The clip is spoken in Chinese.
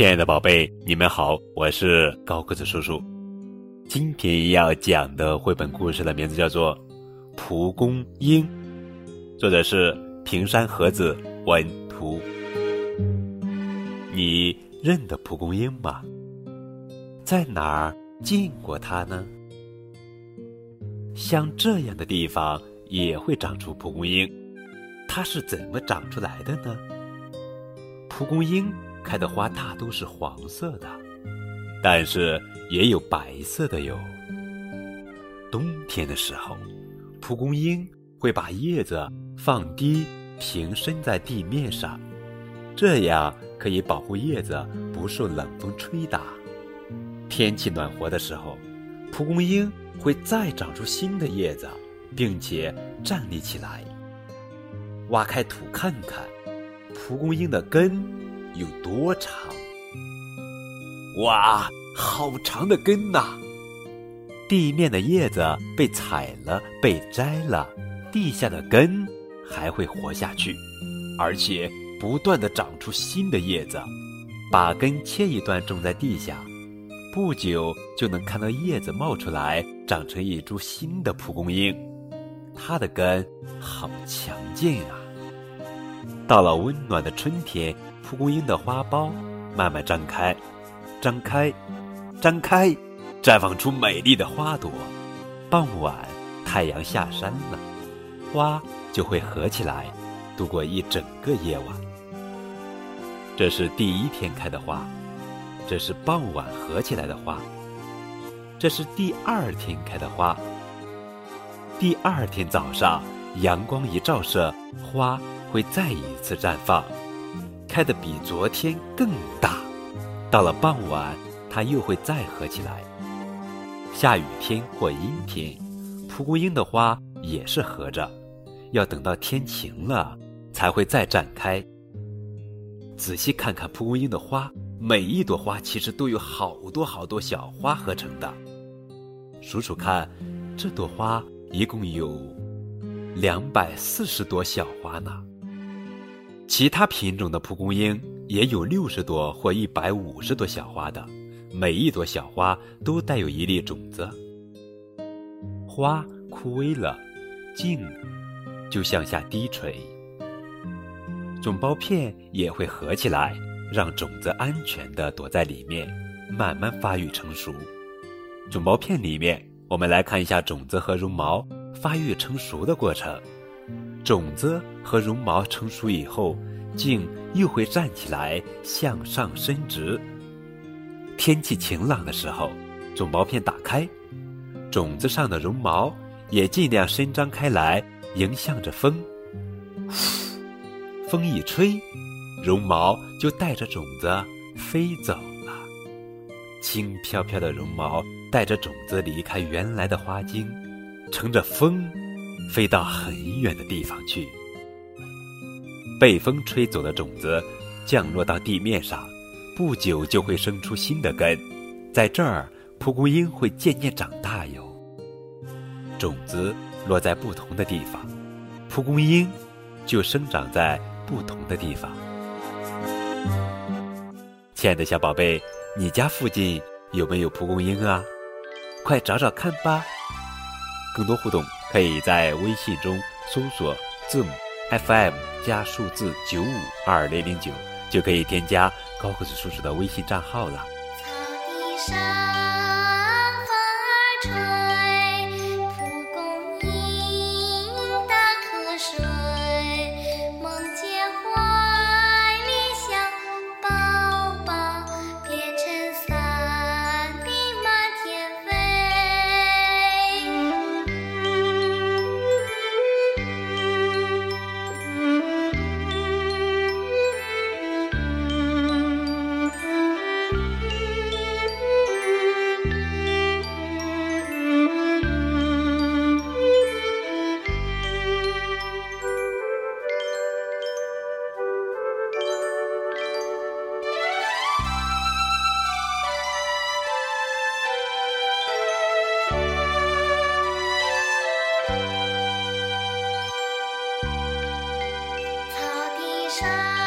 亲爱的宝贝，你们好，我是高个子叔叔。今天要讲的绘本故事的名字叫做《蒲公英》，作者是平山和子文图。你认得蒲公英吗？在哪儿见过它呢？像这样的地方也会长出蒲公英，它是怎么长出来的呢？蒲公英开的花大都是黄色的，但是也有白色的哟。冬天的时候，蒲公英会把叶子放低，平伸在地面上，这样可以保护叶子不受冷风吹打。天气暖和的时候，蒲公英会再长出新的叶子，并且站立起来。挖开土看看。蒲公英的根有多长？哇，好长的根呐！地面的叶子被踩了、被摘了，地下的根还会活下去，而且不断的长出新的叶子。把根切一段种在地下，不久就能看到叶子冒出来，长成一株新的蒲公英。它的根好强劲啊！到了温暖的春天，蒲公英的花苞慢慢张开，张开，张开，绽放出美丽的花朵。傍晚，太阳下山了，花就会合起来，度过一整个夜晚。这是第一天开的花，这是傍晚合起来的花，这是第二天开的花。第二天早上，阳光一照射，花。会再一次绽放，开得比昨天更大。到了傍晚，它又会再合起来。下雨天或阴天，蒲公英的花也是合着，要等到天晴了才会再绽开。仔细看看蒲公英的花，每一朵花其实都有好多好多小花合成的。数数看，这朵花一共有两百四十朵小花呢。其他品种的蒲公英也有六十朵或一百五十朵小花的，每一朵小花都带有一粒种子。花枯萎了，茎就向下低垂，种苞片也会合起来，让种子安全地躲在里面，慢慢发育成熟。种苞片里面，我们来看一下种子和绒毛发育成熟的过程。种子和绒毛成熟以后，茎又会站起来向上伸直。天气晴朗的时候，种毛片打开，种子上的绒毛也尽量伸张开来，迎向着风。风一吹，绒毛就带着种子飞走了。轻飘飘的绒毛带着种子离开原来的花茎，乘着风。飞到很远的地方去，被风吹走的种子降落到地面上，不久就会生出新的根。在这儿，蒲公英会渐渐长大哟。种子落在不同的地方，蒲公英就生长在不同的地方。亲爱的小宝贝，你家附近有没有蒲公英啊？快找找看吧。更多互动。可以在微信中搜索字母 FM 加数字九五二零零九，就可以添加高个子叔叔的微信账号了。草地上。山。